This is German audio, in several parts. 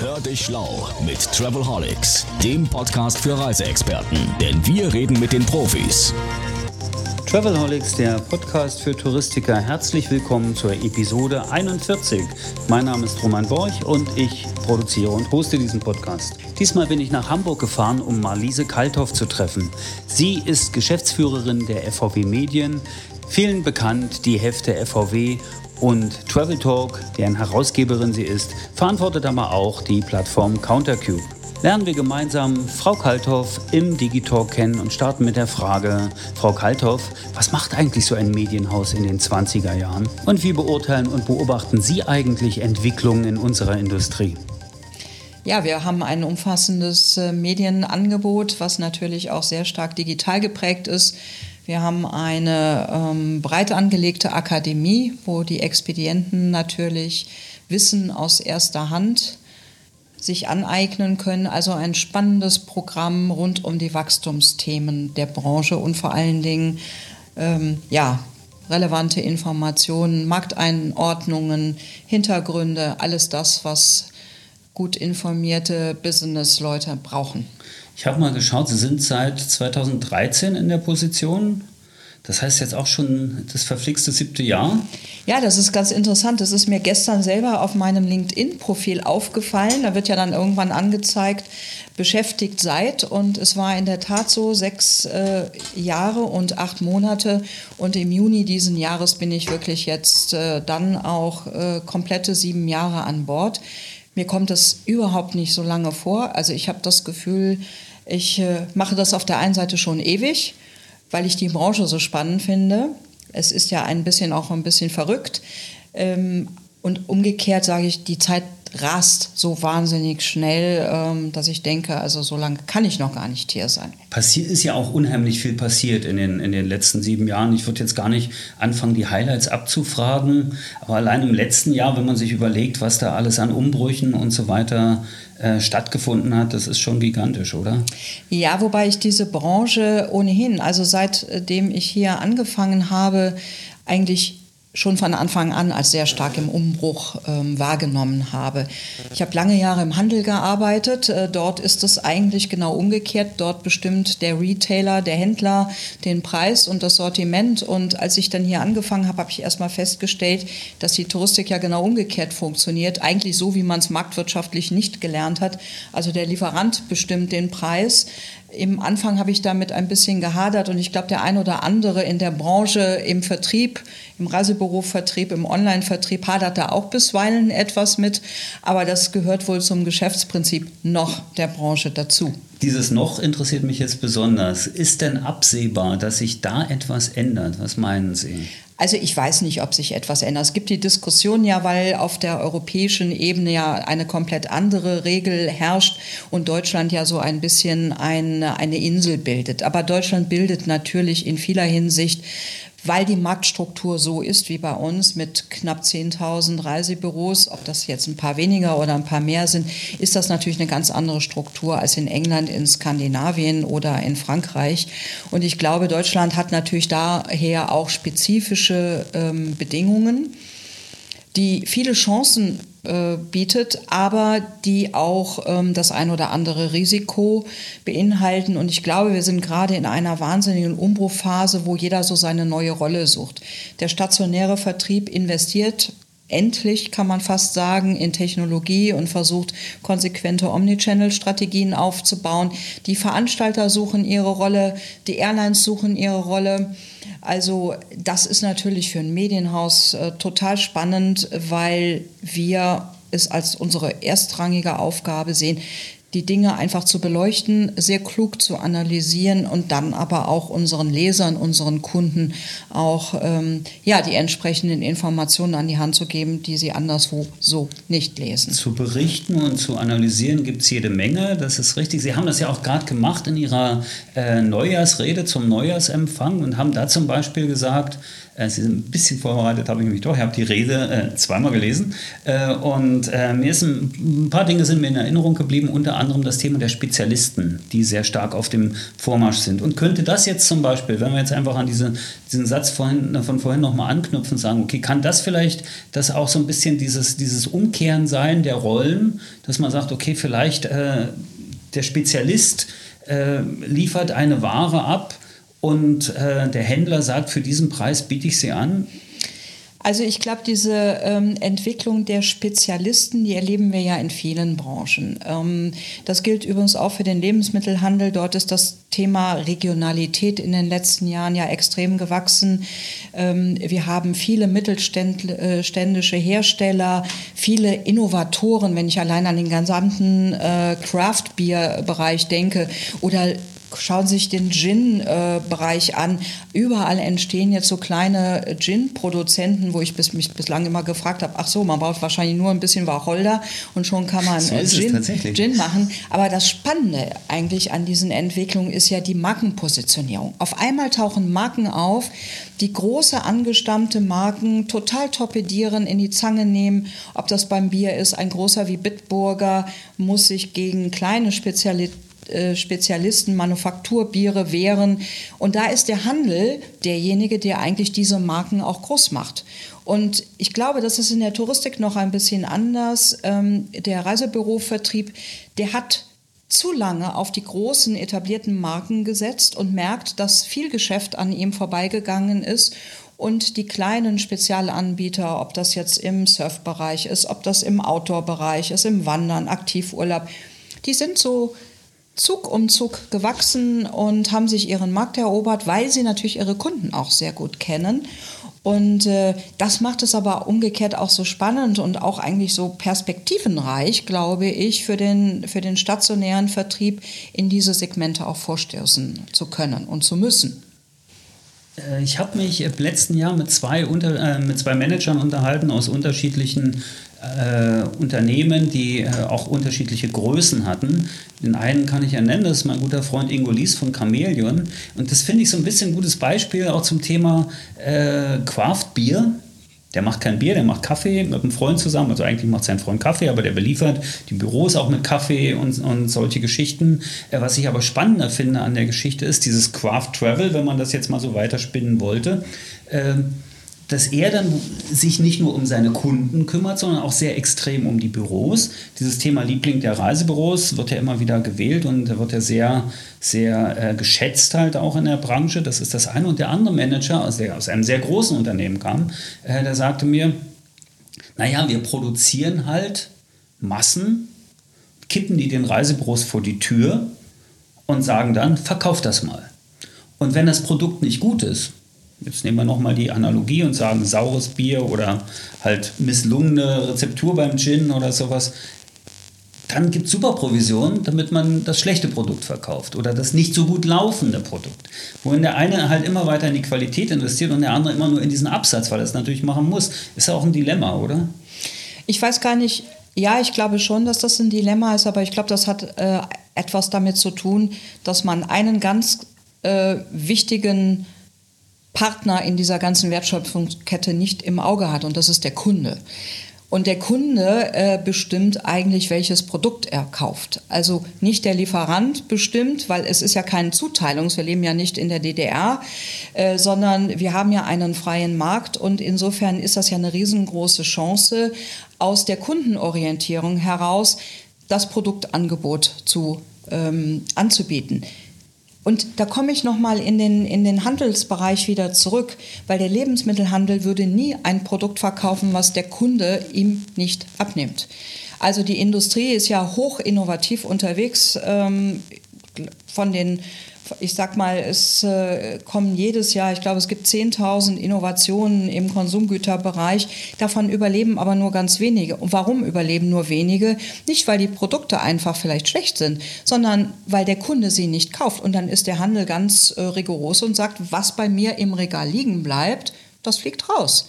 Hör dich schlau mit Travelholics, dem Podcast für Reiseexperten. Denn wir reden mit den Profis. Travelholics, der Podcast für Touristiker. Herzlich willkommen zur Episode 41. Mein Name ist Roman Borch und ich produziere und hoste diesen Podcast. Diesmal bin ich nach Hamburg gefahren, um Marlise Kalthoff zu treffen. Sie ist Geschäftsführerin der FVW Medien, vielen bekannt die Hefte FVW und Travel Talk, deren Herausgeberin sie ist, verantwortet aber auch die Plattform Countercube. Lernen wir gemeinsam Frau Kalthoff im Digitalk kennen und starten mit der Frage, Frau Kalthoff, was macht eigentlich so ein Medienhaus in den 20er Jahren? Und wie beurteilen und beobachten Sie eigentlich Entwicklungen in unserer Industrie? Ja, wir haben ein umfassendes äh, Medienangebot, was natürlich auch sehr stark digital geprägt ist. Wir haben eine ähm, breit angelegte Akademie, wo die Expedienten natürlich Wissen aus erster Hand sich aneignen können. Also ein spannendes Programm rund um die Wachstumsthemen der Branche und vor allen Dingen ähm, ja, relevante Informationen, Markteinordnungen, Hintergründe, alles das, was gut informierte Businessleute brauchen. Ich habe mal geschaut, Sie sind seit 2013 in der Position. Das heißt jetzt auch schon das verflixte siebte Jahr? Ja, das ist ganz interessant. Das ist mir gestern selber auf meinem LinkedIn-Profil aufgefallen. Da wird ja dann irgendwann angezeigt, beschäftigt seid. Und es war in der Tat so sechs äh, Jahre und acht Monate. Und im Juni diesen Jahres bin ich wirklich jetzt äh, dann auch äh, komplette sieben Jahre an Bord. Mir kommt das überhaupt nicht so lange vor. Also ich habe das Gefühl, ich äh, mache das auf der einen Seite schon ewig, weil ich die Branche so spannend finde. Es ist ja ein bisschen auch ein bisschen verrückt. Ähm, und umgekehrt sage ich, die Zeit rast so wahnsinnig schnell, ähm, dass ich denke, also so lange kann ich noch gar nicht hier sein. Passiert ist ja auch unheimlich viel passiert in den, in den letzten sieben Jahren. Ich würde jetzt gar nicht anfangen, die Highlights abzufragen, aber allein im letzten Jahr, wenn man sich überlegt, was da alles an Umbrüchen und so weiter äh, stattgefunden hat, das ist schon gigantisch, oder? Ja, wobei ich diese Branche ohnehin, also seitdem ich hier angefangen habe, eigentlich schon von Anfang an als sehr stark im Umbruch ähm, wahrgenommen habe. Ich habe lange Jahre im Handel gearbeitet. Äh, dort ist es eigentlich genau umgekehrt. Dort bestimmt der Retailer, der Händler den Preis und das Sortiment. Und als ich dann hier angefangen habe, habe ich erstmal festgestellt, dass die Touristik ja genau umgekehrt funktioniert. Eigentlich so, wie man es marktwirtschaftlich nicht gelernt hat. Also der Lieferant bestimmt den Preis. Im Anfang habe ich damit ein bisschen gehadert und ich glaube, der ein oder andere in der Branche, im Vertrieb, im Reisebürovertrieb, im Online-Vertrieb hadert da auch bisweilen etwas mit. Aber das gehört wohl zum Geschäftsprinzip noch der Branche dazu. Dieses noch interessiert mich jetzt besonders. Ist denn absehbar, dass sich da etwas ändert? Was meinen Sie? Also ich weiß nicht, ob sich etwas ändert. Es gibt die Diskussion ja, weil auf der europäischen Ebene ja eine komplett andere Regel herrscht und Deutschland ja so ein bisschen eine, eine Insel bildet. Aber Deutschland bildet natürlich in vieler Hinsicht weil die Marktstruktur so ist wie bei uns mit knapp 10.000 Reisebüros, ob das jetzt ein paar weniger oder ein paar mehr sind, ist das natürlich eine ganz andere Struktur als in England, in Skandinavien oder in Frankreich. Und ich glaube, Deutschland hat natürlich daher auch spezifische ähm, Bedingungen die viele Chancen äh, bietet, aber die auch ähm, das ein oder andere Risiko beinhalten. Und ich glaube, wir sind gerade in einer wahnsinnigen Umbruchphase, wo jeder so seine neue Rolle sucht. Der stationäre Vertrieb investiert endlich, kann man fast sagen, in Technologie und versucht, konsequente Omnichannel-Strategien aufzubauen. Die Veranstalter suchen ihre Rolle, die Airlines suchen ihre Rolle. Also das ist natürlich für ein Medienhaus äh, total spannend, weil wir es als unsere erstrangige Aufgabe sehen, die Dinge einfach zu beleuchten, sehr klug zu analysieren und dann aber auch unseren Lesern, unseren Kunden auch ähm, ja, die entsprechenden Informationen an die Hand zu geben, die sie anderswo so nicht lesen. Zu berichten und zu analysieren gibt es jede Menge, das ist richtig. Sie haben das ja auch gerade gemacht in Ihrer äh, Neujahrsrede zum Neujahrsempfang und haben da zum Beispiel gesagt, Sie sind ein bisschen vorbereitet, habe ich mich doch. Ich habe die Rede äh, zweimal gelesen. Äh, und äh, mir ist ein, ein, paar Dinge sind mir in Erinnerung geblieben, unter anderem das Thema der Spezialisten, die sehr stark auf dem Vormarsch sind. Und könnte das jetzt zum Beispiel, wenn wir jetzt einfach an diese, diesen Satz vorhin, von vorhin nochmal anknüpfen sagen, okay, kann das vielleicht das auch so ein bisschen dieses, dieses Umkehren sein der Rollen, dass man sagt, okay, vielleicht äh, der Spezialist äh, liefert eine Ware ab und äh, der Händler sagt, für diesen Preis biete ich sie an. Also ich glaube, diese ähm, Entwicklung der Spezialisten, die erleben wir ja in vielen Branchen. Ähm, das gilt übrigens auch für den Lebensmittelhandel. Dort ist das Thema Regionalität in den letzten Jahren ja extrem gewachsen. Ähm, wir haben viele mittelständische äh, Hersteller, viele Innovatoren, wenn ich allein an den gesamten äh, Craft-Bier-Bereich denke oder schauen Sie sich den Gin-Bereich an. Überall entstehen jetzt so kleine Gin-Produzenten, wo ich bis, mich bislang immer gefragt habe, ach so, man braucht wahrscheinlich nur ein bisschen Wacholder und schon kann man so Gin, Gin machen. Aber das Spannende eigentlich an diesen Entwicklungen ist ja die Markenpositionierung. Auf einmal tauchen Marken auf, die große angestammte Marken total torpedieren, in die Zange nehmen. Ob das beim Bier ist, ein großer wie Bitburger muss sich gegen kleine Spezialitäten äh, Spezialisten Manufakturbiere wären. Und da ist der Handel derjenige, der eigentlich diese Marken auch groß macht. Und ich glaube, das ist in der Touristik noch ein bisschen anders. Ähm, der Reisebürovertrieb, der hat zu lange auf die großen etablierten Marken gesetzt und merkt, dass viel Geschäft an ihm vorbeigegangen ist und die kleinen Spezialanbieter, ob das jetzt im Surfbereich ist, ob das im Outdoor-Bereich ist, im Wandern, Aktivurlaub, die sind so Zug um Zug gewachsen und haben sich ihren Markt erobert, weil sie natürlich ihre Kunden auch sehr gut kennen. Und äh, das macht es aber umgekehrt auch so spannend und auch eigentlich so perspektivenreich, glaube ich, für den, für den stationären Vertrieb in diese Segmente auch vorstoßen zu können und zu müssen. Äh, ich habe mich im letzten Jahr mit zwei, unter, äh, mit zwei Managern unterhalten aus unterschiedlichen äh, Unternehmen, die äh, auch unterschiedliche Größen hatten. Den einen kann ich ja nennen, das ist mein guter Freund Ingo Lies von Chameleon. Und das finde ich so ein bisschen ein gutes Beispiel auch zum Thema äh, Craft Bier. Der macht kein Bier, der macht Kaffee mit einem Freund zusammen. Also eigentlich macht sein Freund Kaffee, aber der beliefert die Büros auch mit Kaffee und, und solche Geschichten. Äh, was ich aber spannender finde an der Geschichte ist dieses Craft Travel, wenn man das jetzt mal so weiterspinnen wollte. Äh, dass er dann sich nicht nur um seine Kunden kümmert, sondern auch sehr extrem um die Büros. Dieses Thema Liebling der Reisebüros wird ja immer wieder gewählt und wird ja sehr, sehr äh, geschätzt halt auch in der Branche. Das ist das eine. Und der andere Manager, also der aus einem sehr großen Unternehmen kam, äh, der sagte mir, naja, wir produzieren halt Massen, kippen die den Reisebüros vor die Tür und sagen dann, verkauf das mal. Und wenn das Produkt nicht gut ist, jetzt nehmen wir nochmal die Analogie und sagen saures Bier oder halt misslungene Rezeptur beim Gin oder sowas, dann gibt es super Provisionen, damit man das schlechte Produkt verkauft oder das nicht so gut laufende Produkt. Wohin der eine halt immer weiter in die Qualität investiert und der andere immer nur in diesen Absatz, weil er es natürlich machen muss. Ist ja auch ein Dilemma, oder? Ich weiß gar nicht, ja, ich glaube schon, dass das ein Dilemma ist, aber ich glaube, das hat äh, etwas damit zu tun, dass man einen ganz äh, wichtigen Partner in dieser ganzen Wertschöpfungskette nicht im Auge hat und das ist der Kunde. Und der Kunde äh, bestimmt eigentlich, welches Produkt er kauft. Also nicht der Lieferant bestimmt, weil es ist ja kein Zuteilungs, wir leben ja nicht in der DDR, äh, sondern wir haben ja einen freien Markt und insofern ist das ja eine riesengroße Chance, aus der Kundenorientierung heraus das Produktangebot zu, ähm, anzubieten. Und da komme ich nochmal in den, in den Handelsbereich wieder zurück, weil der Lebensmittelhandel würde nie ein Produkt verkaufen, was der Kunde ihm nicht abnimmt. Also die Industrie ist ja hoch innovativ unterwegs. Ähm, von den ich sag mal, es äh, kommen jedes Jahr, ich glaube, es gibt 10.000 Innovationen im Konsumgüterbereich. Davon überleben aber nur ganz wenige. Und warum überleben nur wenige? Nicht, weil die Produkte einfach vielleicht schlecht sind, sondern weil der Kunde sie nicht kauft. Und dann ist der Handel ganz äh, rigoros und sagt, was bei mir im Regal liegen bleibt, das fliegt raus.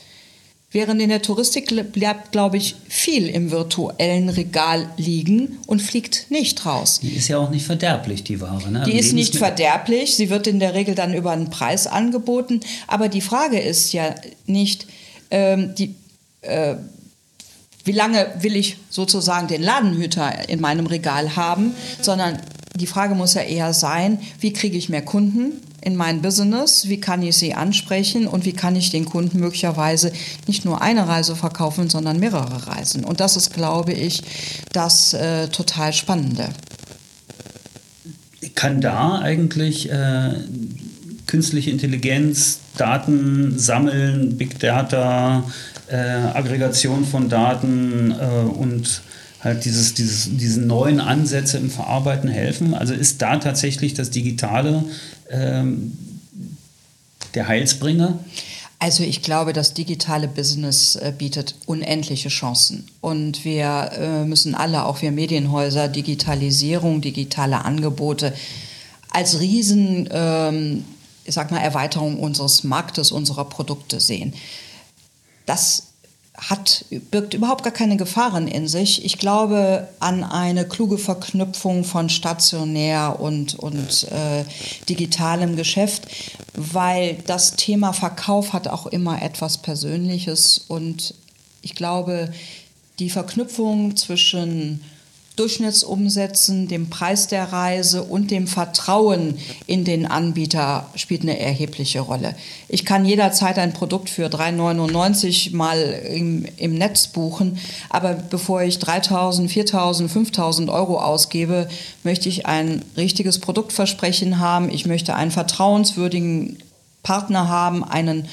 Während in der Touristik bleibt, glaube ich, viel im virtuellen Regal liegen und fliegt nicht raus. Die ist ja auch nicht verderblich, die Ware. Ne? Die ist nicht verderblich. Sie wird in der Regel dann über einen Preis angeboten. Aber die Frage ist ja nicht, ähm, die, äh, wie lange will ich sozusagen den Ladenhüter in meinem Regal haben, sondern die Frage muss ja eher sein, wie kriege ich mehr Kunden? In mein Business, wie kann ich sie ansprechen und wie kann ich den Kunden möglicherweise nicht nur eine Reise verkaufen, sondern mehrere Reisen. Und das ist, glaube ich, das äh, total Spannende. Kann da eigentlich äh, künstliche Intelligenz, Daten sammeln, Big Data, äh, Aggregation von Daten äh, und halt dieses, dieses, diese neuen Ansätze im Verarbeiten helfen? Also ist da tatsächlich das Digitale ähm, der Heilsbringer? Also ich glaube, das digitale Business äh, bietet unendliche Chancen. Und wir äh, müssen alle, auch wir Medienhäuser, Digitalisierung, digitale Angebote als Riesen, ähm, ich sag mal, Erweiterung unseres Marktes, unserer Produkte sehen. Das hat, birgt überhaupt gar keine Gefahren in sich. Ich glaube an eine kluge Verknüpfung von stationär und, und äh, digitalem Geschäft, weil das Thema Verkauf hat auch immer etwas Persönliches und ich glaube, die Verknüpfung zwischen Durchschnittsumsätzen, dem Preis der Reise und dem Vertrauen in den Anbieter spielt eine erhebliche Rolle. Ich kann jederzeit ein Produkt für 3,99 mal im, im Netz buchen, aber bevor ich 3.000, 4.000, 5.000 Euro ausgebe, möchte ich ein richtiges Produktversprechen haben. Ich möchte einen vertrauenswürdigen Partner haben, einen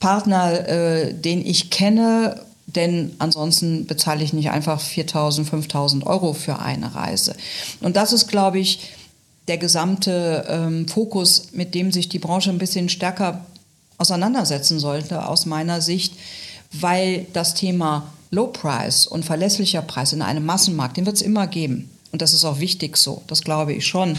Partner, äh, den ich kenne denn ansonsten bezahle ich nicht einfach 4.000, 5.000 Euro für eine Reise. Und das ist, glaube ich, der gesamte ähm, Fokus, mit dem sich die Branche ein bisschen stärker auseinandersetzen sollte, aus meiner Sicht, weil das Thema Low Price und verlässlicher Preis in einem Massenmarkt, den wird es immer geben. Und das ist auch wichtig so, das glaube ich schon.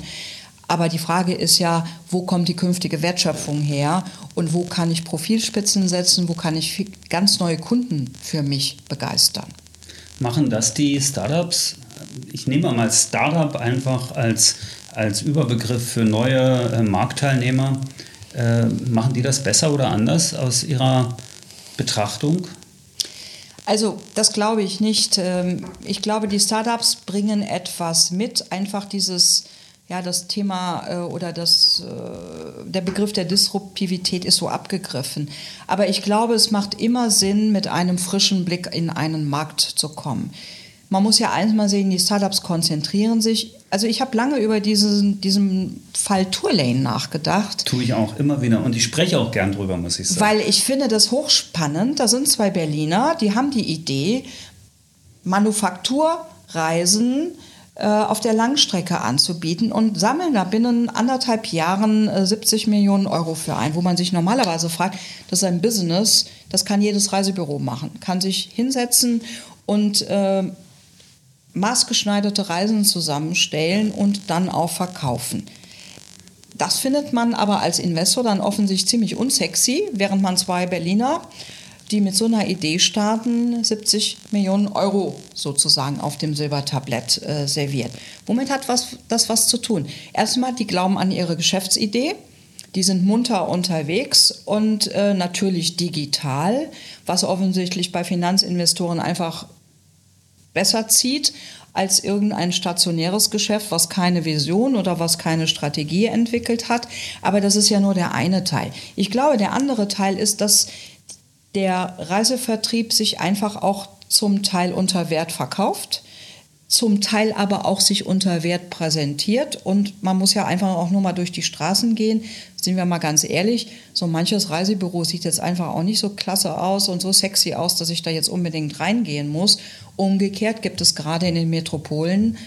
Aber die Frage ist ja, wo kommt die künftige Wertschöpfung her und wo kann ich Profilspitzen setzen, wo kann ich ganz neue Kunden für mich begeistern. Machen das die Startups? Ich nehme mal Startup einfach als, als Überbegriff für neue äh, Marktteilnehmer. Äh, machen die das besser oder anders aus ihrer Betrachtung? Also das glaube ich nicht. Ähm, ich glaube, die Startups bringen etwas mit, einfach dieses ja, das Thema äh, oder das, äh, der Begriff der Disruptivität ist so abgegriffen. Aber ich glaube, es macht immer Sinn, mit einem frischen Blick in einen Markt zu kommen. Man muss ja eins mal sehen, die Startups konzentrieren sich. Also ich habe lange über diesen, diesen Fall Tourlane nachgedacht. Tue ich auch immer wieder und ich spreche auch gern drüber, muss ich sagen. Weil ich finde das hochspannend. Da sind zwei Berliner, die haben die Idee, Manufakturreisen auf der Langstrecke anzubieten und sammeln da binnen anderthalb Jahren 70 äh, Millionen Euro für ein, wo man sich normalerweise fragt, das ist ein Business, das kann jedes Reisebüro machen, kann sich hinsetzen und äh, maßgeschneiderte Reisen zusammenstellen und dann auch verkaufen. Das findet man aber als Investor dann offensichtlich ziemlich unsexy, während man zwei Berliner die mit so einer Idee starten, 70 Millionen Euro sozusagen auf dem Silbertablett äh, serviert. Womit hat was, das was zu tun? Erstmal, die glauben an ihre Geschäftsidee. Die sind munter unterwegs und äh, natürlich digital, was offensichtlich bei Finanzinvestoren einfach besser zieht als irgendein stationäres Geschäft, was keine Vision oder was keine Strategie entwickelt hat. Aber das ist ja nur der eine Teil. Ich glaube, der andere Teil ist, dass der Reisevertrieb sich einfach auch zum Teil unter Wert verkauft, zum Teil aber auch sich unter Wert präsentiert. Und man muss ja einfach auch nur mal durch die Straßen gehen. Sind wir mal ganz ehrlich, so manches Reisebüro sieht jetzt einfach auch nicht so klasse aus und so sexy aus, dass ich da jetzt unbedingt reingehen muss. Umgekehrt gibt es gerade in den Metropolen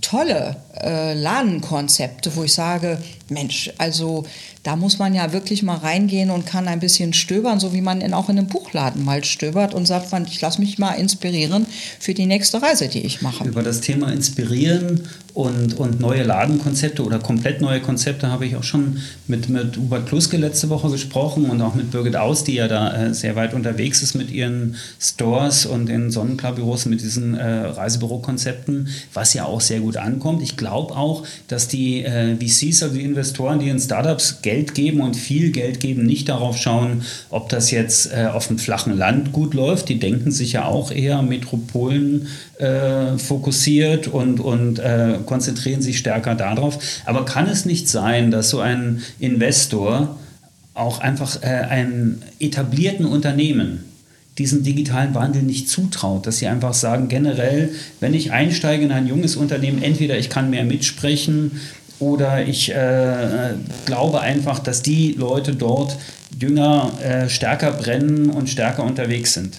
tolle äh, Ladenkonzepte, wo ich sage, Mensch, also Da muss man ja wirklich mal reingehen und kann ein bisschen stöbern, so wie man in, auch in einem Buchladen mal stöbert und sagt, ich lasse mich mal inspirieren für die nächste Reise, die ich mache. Über das Thema Inspirieren und, und neue Ladenkonzepte oder komplett neue Konzepte habe ich auch schon mit, mit Hubert Kluske letzte Woche gesprochen und auch mit Birgit Aus, die ja da äh, sehr weit unterwegs ist mit ihren Stores und den Sonnenklar-Büros mit diesen äh, Reisebürokonzepten, was ja auch sehr gut ankommt. Ich glaube auch, dass die äh, VCs, also die Investoren, die in Startups Geld geben und viel Geld geben, nicht darauf schauen, ob das jetzt äh, auf dem flachen Land gut läuft. Die denken sich ja auch eher Metropolen äh, fokussiert und, und äh, konzentrieren sich stärker darauf. Aber kann es nicht sein, dass so ein Investor auch einfach äh, einem etablierten Unternehmen diesen digitalen Wandel nicht zutraut, dass sie einfach sagen, generell, wenn ich einsteige in ein junges Unternehmen, entweder ich kann mehr mitsprechen oder ich äh, glaube einfach, dass die Leute dort jünger, äh, stärker brennen und stärker unterwegs sind.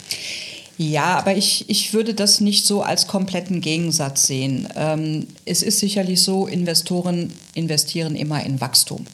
Ja, aber ich, ich würde das nicht so als kompletten Gegensatz sehen. Ähm, es ist sicherlich so, Investoren investieren immer in Wachstum.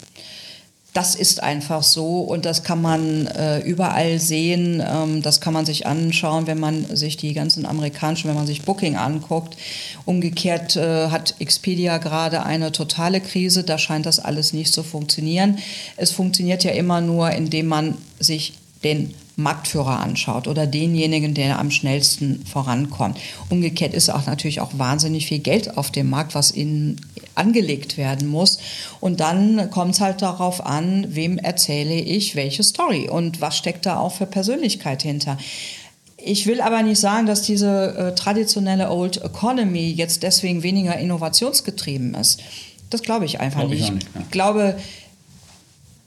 Das ist einfach so und das kann man äh, überall sehen. Ähm, das kann man sich anschauen, wenn man sich die ganzen amerikanischen, wenn man sich Booking anguckt. Umgekehrt äh, hat Expedia gerade eine totale Krise. Da scheint das alles nicht zu funktionieren. Es funktioniert ja immer nur, indem man sich den Marktführer anschaut oder denjenigen, der am schnellsten vorankommt. Umgekehrt ist auch natürlich auch wahnsinnig viel Geld auf dem Markt, was in, angelegt werden muss. Und dann kommt es halt darauf an, wem erzähle ich welche Story und was steckt da auch für Persönlichkeit hinter. Ich will aber nicht sagen, dass diese äh, traditionelle Old Economy jetzt deswegen weniger innovationsgetrieben ist. Das glaube ich einfach glaube nicht. Ich, nicht ja. glaube,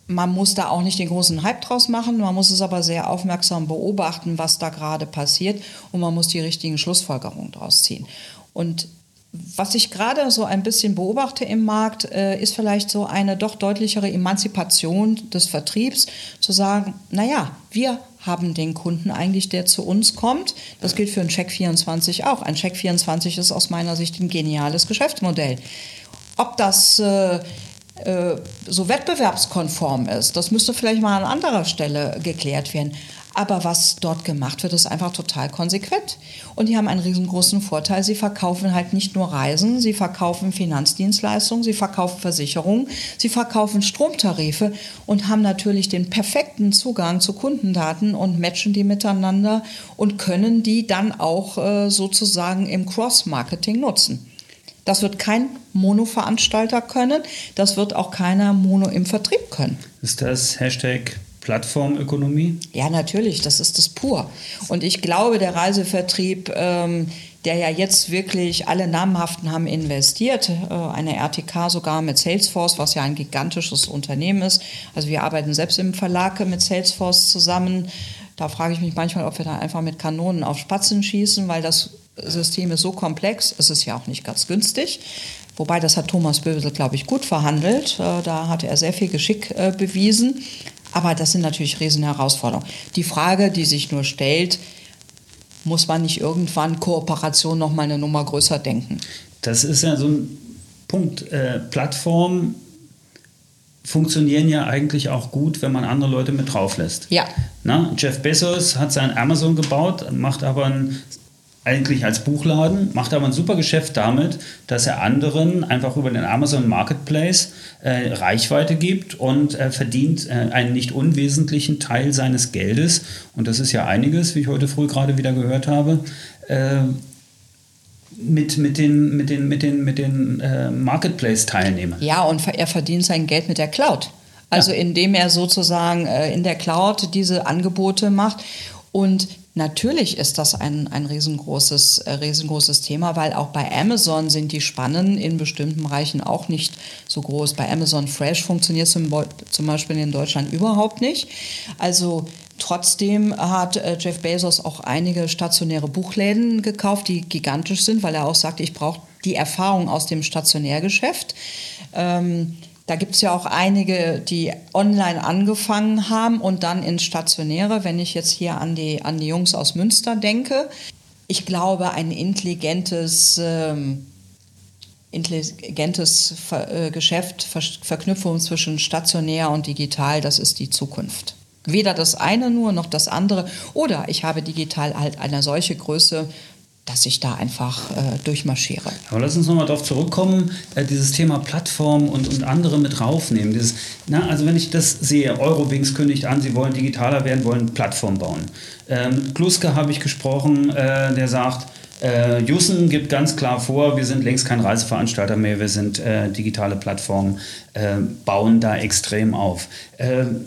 man muss da auch nicht den großen Hype draus machen, man muss es aber sehr aufmerksam beobachten, was da gerade passiert und man muss die richtigen Schlussfolgerungen daraus ziehen. Und was ich gerade so ein bisschen beobachte im Markt, äh, ist vielleicht so eine doch deutlichere Emanzipation des Vertriebs, zu sagen, naja, wir haben den Kunden eigentlich, der zu uns kommt. Das gilt für einen Check24 auch. Ein Check24 ist aus meiner Sicht ein geniales Geschäftsmodell. Ob das äh, äh, so wettbewerbskonform ist. Das müsste vielleicht mal an anderer Stelle geklärt werden. Aber was dort gemacht wird, ist einfach total konsequent. Und die haben einen riesengroßen Vorteil. Sie verkaufen halt nicht nur Reisen, sie verkaufen Finanzdienstleistungen, sie verkaufen Versicherungen, sie verkaufen Stromtarife und haben natürlich den perfekten Zugang zu Kundendaten und matchen die miteinander und können die dann auch äh, sozusagen im Cross-Marketing nutzen. Das wird kein Mono-Veranstalter können, das wird auch keiner Mono im Vertrieb können. Ist das Hashtag Plattformökonomie? Ja, natürlich, das ist das pur. Und ich glaube, der Reisevertrieb, ähm, der ja jetzt wirklich alle namhaften haben investiert, äh, eine RTK sogar mit Salesforce, was ja ein gigantisches Unternehmen ist. Also wir arbeiten selbst im Verlag mit Salesforce zusammen. Da frage ich mich manchmal, ob wir da einfach mit Kanonen auf Spatzen schießen, weil das System ist so komplex, es ist ja auch nicht ganz günstig. Wobei, das hat Thomas Bösel, glaube ich, gut verhandelt. Äh, da hat er sehr viel Geschick äh, bewiesen. Aber das sind natürlich riesen Herausforderungen. Die Frage, die sich nur stellt, muss man nicht irgendwann Kooperation noch mal eine Nummer größer denken? Das ist ja so ein Punkt. Äh, Plattformen funktionieren ja eigentlich auch gut, wenn man andere Leute mit drauf lässt. Ja. Na, Jeff Bezos hat sein Amazon gebaut, macht aber ein eigentlich als Buchladen, macht aber ein super Geschäft damit, dass er anderen einfach über den Amazon Marketplace äh, Reichweite gibt und äh, verdient äh, einen nicht unwesentlichen Teil seines Geldes. Und das ist ja einiges, wie ich heute früh gerade wieder gehört habe. Äh, mit, mit den, mit den, mit den, mit den äh, Marketplace-Teilnehmern. Ja, und er verdient sein Geld mit der Cloud. Also ja. indem er sozusagen äh, in der Cloud diese Angebote macht. Und Natürlich ist das ein, ein riesengroßes, äh, riesengroßes Thema, weil auch bei Amazon sind die Spannen in bestimmten Bereichen auch nicht so groß. Bei Amazon Fresh funktioniert zum, zum Beispiel in Deutschland überhaupt nicht. Also Trotzdem hat äh, Jeff Bezos auch einige stationäre Buchläden gekauft, die gigantisch sind, weil er auch sagt, ich brauche die Erfahrung aus dem Stationärgeschäft. Ähm, da gibt es ja auch einige, die online angefangen haben und dann ins Stationäre, wenn ich jetzt hier an die, an die Jungs aus Münster denke. Ich glaube, ein intelligentes ähm, intelligentes Ver äh, Geschäft, Ver Verknüpfung zwischen stationär und digital, das ist die Zukunft. Weder das eine nur noch das andere. Oder ich habe digital halt eine solche Größe, dass ich da einfach äh, durchmarschiere. Aber lass uns nochmal darauf zurückkommen, äh, dieses Thema Plattform und, und andere mit raufnehmen. Dieses, na, also wenn ich das sehe, Eurowings kündigt an, sie wollen digitaler werden, wollen Plattform bauen. Ähm, Kluske habe ich gesprochen, äh, der sagt, äh, Jussen gibt ganz klar vor, wir sind längst kein Reiseveranstalter mehr, wir sind äh, digitale Plattformen, äh, bauen da extrem auf. Ähm,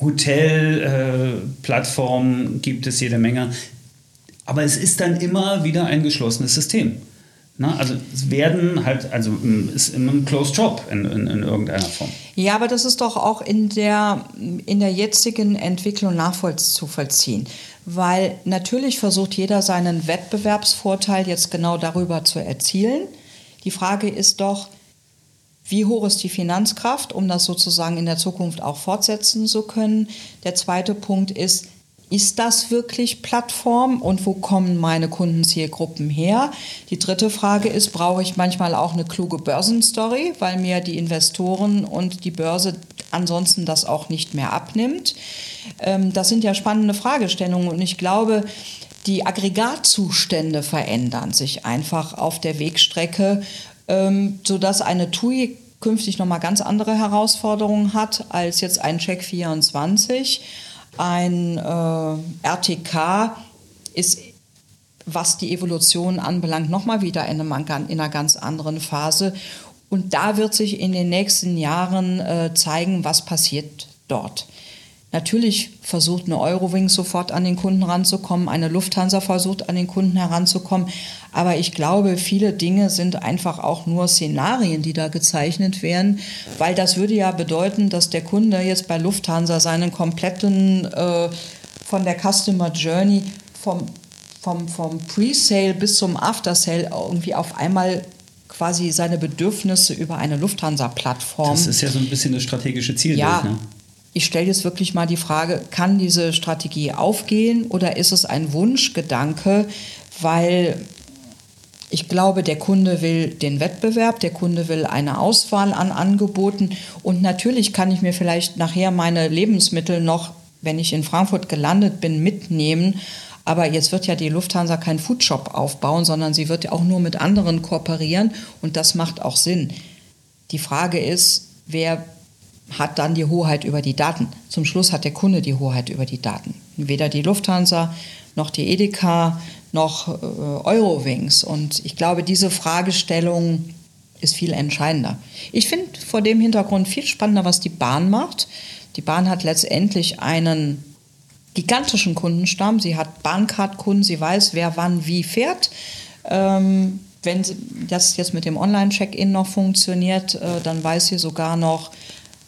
Hotelplattformen gibt es jede Menge. Aber es ist dann immer wieder ein geschlossenes System. Na, also es werden halt, also ist immer ein Closed Job in, in, in, irgendeiner Form. Ja, aber das ist doch auch in der, in der jetzigen Entwicklung nachvollziehen. Weil natürlich versucht jeder seinen Wettbewerbsvorteil jetzt genau darüber zu erzielen. Die Frage ist doch, wie hoch ist die Finanzkraft, um das sozusagen in der Zukunft auch fortsetzen zu können? Der zweite Punkt ist, ist das wirklich Plattform und wo kommen meine Kundenzielgruppen her? Die dritte Frage ist, brauche ich manchmal auch eine kluge Börsenstory, weil mir die Investoren und die Börse ansonsten das auch nicht mehr abnimmt? Ähm, das sind ja spannende Fragestellungen und ich glaube, die Aggregatzustände verändern sich einfach auf der Wegstrecke, ähm, sodass eine TUI künftig nochmal ganz andere Herausforderungen hat als jetzt ein Check 24 ein äh, RTK ist, was die Evolution anbelangt, nochmal wieder in, einem, in, einer ganz anderen Phase. Und da wird sich in den nächsten Jahren äh, zeigen, was passiert dort. Natürlich versucht eine Eurowings sofort an den Kunden ranzukommen, eine Lufthansa versucht an den Kunden heranzukommen, aber ich glaube, viele Dinge sind einfach auch nur Szenarien, die da gezeichnet werden, weil das würde ja bedeuten, dass der Kunde jetzt bei Lufthansa seinen kompletten äh, von der Customer Journey vom, vom, vom Pre-Sale bis zum After-Sale irgendwie auf einmal quasi seine Bedürfnisse über eine Lufthansa-Plattform. Das ist ja so ein bisschen das strategische Ziel. Ja, ne? Ich stelle jetzt wirklich mal die Frage, kann diese Strategie aufgehen oder ist es ein Wunschgedanke, weil ich glaube, der Kunde will den Wettbewerb, der Kunde will eine Auswahl an Angeboten und natürlich kann ich mir vielleicht nachher meine Lebensmittel noch, wenn ich in Frankfurt gelandet bin, mitnehmen. Aber jetzt wird ja die Lufthansa keinen Foodshop aufbauen, sondern sie wird ja auch nur mit anderen kooperieren und das macht auch Sinn. Die Frage ist, wer hat dann die Hoheit über die Daten. Zum Schluss hat der Kunde die Hoheit über die Daten. Weder die Lufthansa noch die Edeka noch äh, Eurowings. Und ich glaube, diese Fragestellung ist viel entscheidender. Ich finde vor dem Hintergrund viel spannender, was die Bahn macht. Die Bahn hat letztendlich einen gigantischen Kundenstamm. Sie hat Bahncard-Kunden, sie weiß, wer wann wie fährt. Ähm, wenn das jetzt mit dem Online-Check-In noch funktioniert, äh, dann weiß sie sogar noch,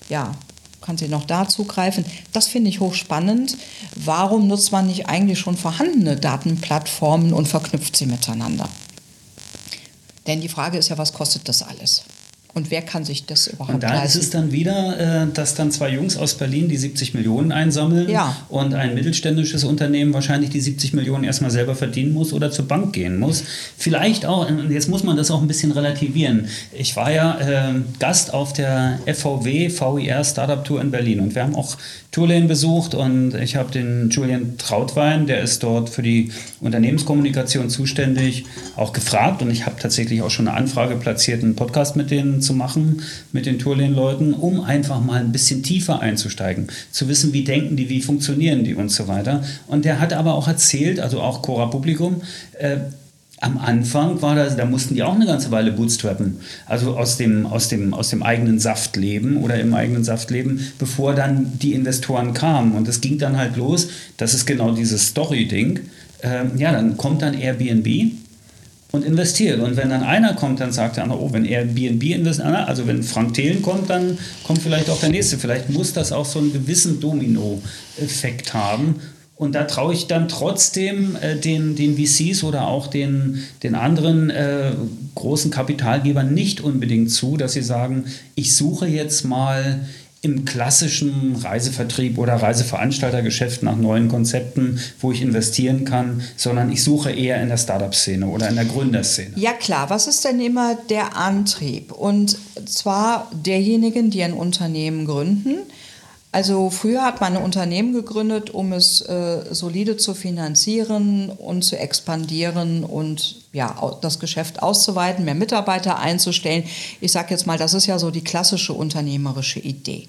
ja, kann sie noch da zugreifen. Das finde ich hochspannend. Warum nutzt man nicht eigentlich schon vorhandene Datenplattformen und verknüpft sie miteinander? Denn die Frage ist ja, was kostet das alles? Und wer kann sich das überhaupt Und da leisten? ist es dann wieder, äh, dass dann zwei Jungs aus Berlin die 70 Millionen einsammeln ja. und ein mittelständisches Unternehmen wahrscheinlich die 70 Millionen erstmal selber verdienen muss oder zur Bank gehen muss. Vielleicht auch, und jetzt muss man das auch ein bisschen relativieren. Ich war ja äh, Gast auf der FVW VIR Startup Tour in Berlin und wir haben auch Tourlane besucht und ich habe den Julian Trautwein, der ist dort für die Unternehmenskommunikation zuständig, auch gefragt und ich habe tatsächlich auch schon eine Anfrage platziert, einen Podcast mit denen zu machen, mit den Tourlane-Leuten, um einfach mal ein bisschen tiefer einzusteigen, zu wissen, wie denken die, wie funktionieren die und so weiter. Und der hat aber auch erzählt, also auch Cora Publikum, äh, am Anfang war das, da mussten die auch eine ganze Weile bootstrappen, also aus dem, aus dem, aus dem eigenen Saft leben oder im eigenen Saft leben, bevor dann die Investoren kamen. Und es ging dann halt los, das ist genau dieses Story-Ding. Ähm, ja, dann kommt dann Airbnb und investiert. Und wenn dann einer kommt, dann sagt der andere, oh, wenn Airbnb investiert, also wenn Frank Thelen kommt, dann kommt vielleicht auch der nächste. Vielleicht muss das auch so einen gewissen Domino-Effekt haben. Und da traue ich dann trotzdem äh, den, den VCs oder auch den, den anderen äh, großen Kapitalgebern nicht unbedingt zu, dass sie sagen, ich suche jetzt mal im klassischen Reisevertrieb oder Reiseveranstaltergeschäft nach neuen Konzepten, wo ich investieren kann, sondern ich suche eher in der Startup-Szene oder in der Gründerszene. Ja klar, was ist denn immer der Antrieb? Und zwar derjenigen, die ein Unternehmen gründen. Also früher hat man ein Unternehmen gegründet, um es äh, solide zu finanzieren und zu expandieren und ja, das Geschäft auszuweiten, mehr Mitarbeiter einzustellen. Ich sage jetzt mal, das ist ja so die klassische unternehmerische Idee.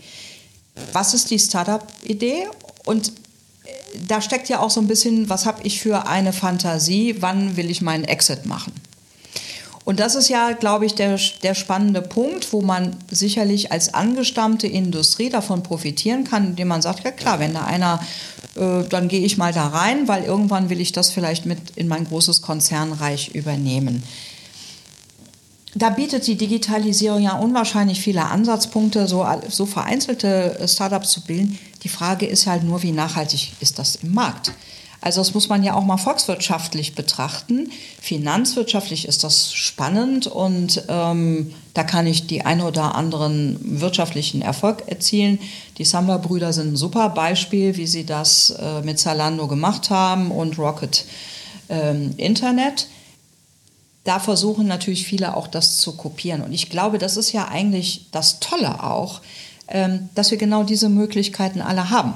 Was ist die Startup-Idee? Und äh, da steckt ja auch so ein bisschen, was habe ich für eine Fantasie, wann will ich meinen Exit machen? Und das ist ja, glaube ich, der, der spannende Punkt, wo man sicherlich als angestammte Industrie davon profitieren kann, indem man sagt, ja klar, wenn da einer, äh, dann gehe ich mal da rein, weil irgendwann will ich das vielleicht mit in mein großes Konzernreich übernehmen. Da bietet die Digitalisierung ja unwahrscheinlich viele Ansatzpunkte, so, so vereinzelte Startups zu bilden. Die Frage ist halt nur, wie nachhaltig ist das im Markt? Also das muss man ja auch mal volkswirtschaftlich betrachten. Finanzwirtschaftlich ist das spannend und ähm, da kann ich die ein oder anderen wirtschaftlichen Erfolg erzielen. Die Samba-Brüder sind ein super Beispiel, wie sie das äh, mit Zalando gemacht haben und Rocket ähm, Internet. Da versuchen natürlich viele auch das zu kopieren. Und ich glaube, das ist ja eigentlich das Tolle auch, ähm, dass wir genau diese Möglichkeiten alle haben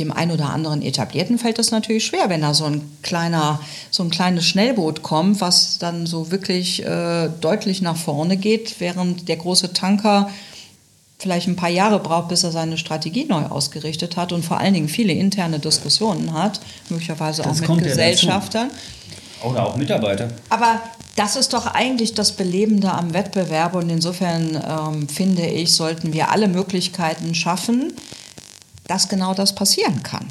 dem einen oder anderen Etablierten fällt es natürlich schwer, wenn da so ein kleiner, so ein kleines Schnellboot kommt, was dann so wirklich äh, deutlich nach vorne geht, während der große Tanker vielleicht ein paar Jahre braucht, bis er seine Strategie neu ausgerichtet hat und vor allen Dingen viele interne Diskussionen hat, möglicherweise das auch mit Gesellschaftern. Oder auch Mitarbeiter. Aber das ist doch eigentlich das Belebende am Wettbewerb und insofern ähm, finde ich, sollten wir alle Möglichkeiten schaffen, dass genau das passieren kann.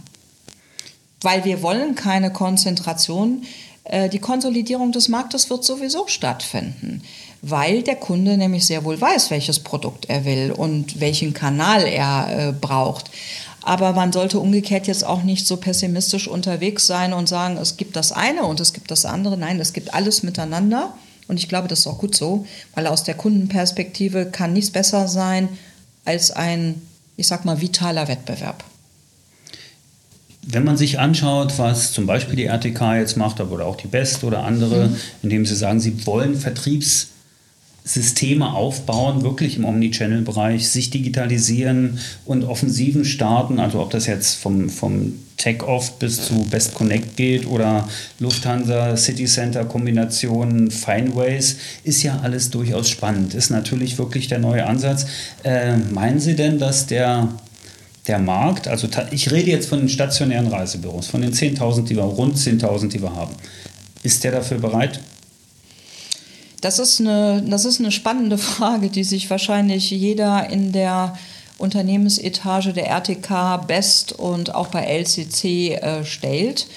Weil wir wollen keine Konzentration. Äh, die Konsolidierung des Marktes wird sowieso stattfinden, weil der Kunde nämlich sehr wohl weiß, welches Produkt er will und welchen Kanal er äh, braucht. Aber man sollte umgekehrt jetzt auch nicht so pessimistisch unterwegs sein und sagen, es gibt das eine und es gibt das andere. Nein, es gibt alles miteinander. Und ich glaube, das ist auch gut so, weil aus der Kundenperspektive kann nichts besser sein als ein ich sag mal, vitaler Wettbewerb. Wenn man sich anschaut, was zum Beispiel die RTK jetzt macht, oder auch die Best oder andere, mhm. indem sie sagen, sie wollen Vertriebssysteme aufbauen, wirklich im Omnichannel-Bereich, sich digitalisieren und Offensiven starten, also ob das jetzt vom, vom Tech-Off bis zu Best Connect geht oder Lufthansa, City Center Kombination, Fineways, ist ja alles durchaus spannend. Ist natürlich wirklich der neue Ansatz. Äh, meinen Sie denn, dass der der Markt, also ich rede jetzt von den stationären Reisebüros, von den 10.000, die wir, rund 10.000, die wir haben. Ist der dafür bereit? Das ist, eine, das ist eine spannende Frage, die sich wahrscheinlich jeder in der Unternehmensetage der RTK Best und auch bei LCC äh, stellt.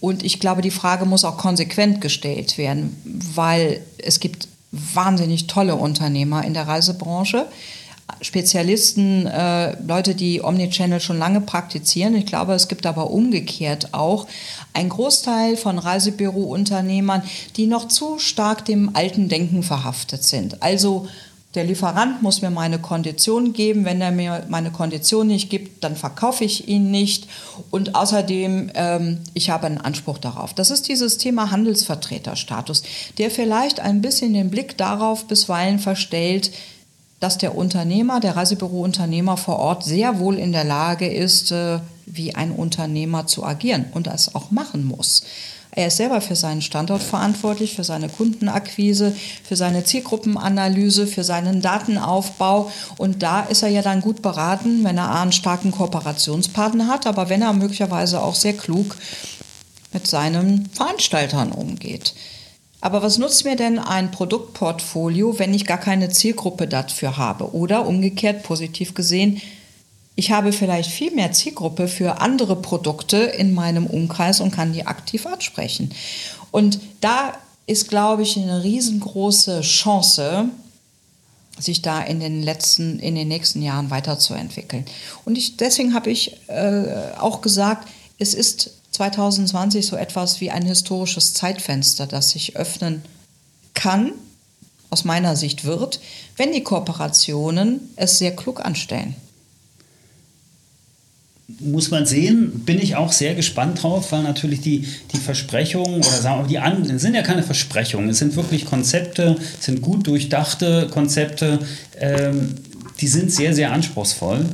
Und ich glaube, die Frage muss auch konsequent gestellt werden, weil es gibt wahnsinnig tolle Unternehmer in der Reisebranche. Spezialisten, äh, Leute, die Omnichannel schon lange praktizieren. Ich glaube, es gibt aber umgekehrt auch einen Großteil von Reisebürounternehmern, die noch zu stark dem alten Denken verhaftet sind. Also der Lieferant muss mir meine Kondition geben. Wenn er mir meine Kondition nicht gibt, dann verkaufe ich ihn nicht. Und außerdem, ähm, ich habe einen Anspruch darauf. Das ist dieses Thema Handelsvertreterstatus, der vielleicht ein bisschen den Blick darauf bisweilen verstellt, dass der Unternehmer, der Reisebürounternehmer vor Ort sehr wohl in der Lage ist, äh, wie ein Unternehmer zu agieren und das auch machen muss. Er ist selber für seinen Standort verantwortlich, für seine Kundenakquise, für seine Zielgruppenanalyse, für seinen Datenaufbau. Und da ist er ja dann gut beraten, wenn er einen starken Kooperationspartner hat, aber wenn er möglicherweise auch sehr klug mit seinen Veranstaltern umgeht. Aber was nutzt mir denn ein Produktportfolio, wenn ich gar keine Zielgruppe dafür habe? Oder umgekehrt positiv gesehen, ich habe vielleicht viel mehr Zielgruppe für andere Produkte in meinem Umkreis und kann die aktiv ansprechen. Und da ist, glaube ich, eine riesengroße Chance, sich da in den letzten, in den nächsten Jahren weiterzuentwickeln. Und ich, deswegen habe ich äh, auch gesagt, es ist 2020 so etwas wie ein historisches Zeitfenster, das sich öffnen kann, aus meiner Sicht wird, wenn die Kooperationen es sehr klug anstellen. Muss man sehen, bin ich auch sehr gespannt drauf, weil natürlich die, die Versprechungen oder sagen wir die an, sind ja keine Versprechungen, es sind wirklich Konzepte, es sind gut durchdachte Konzepte, ähm, die sind sehr, sehr anspruchsvoll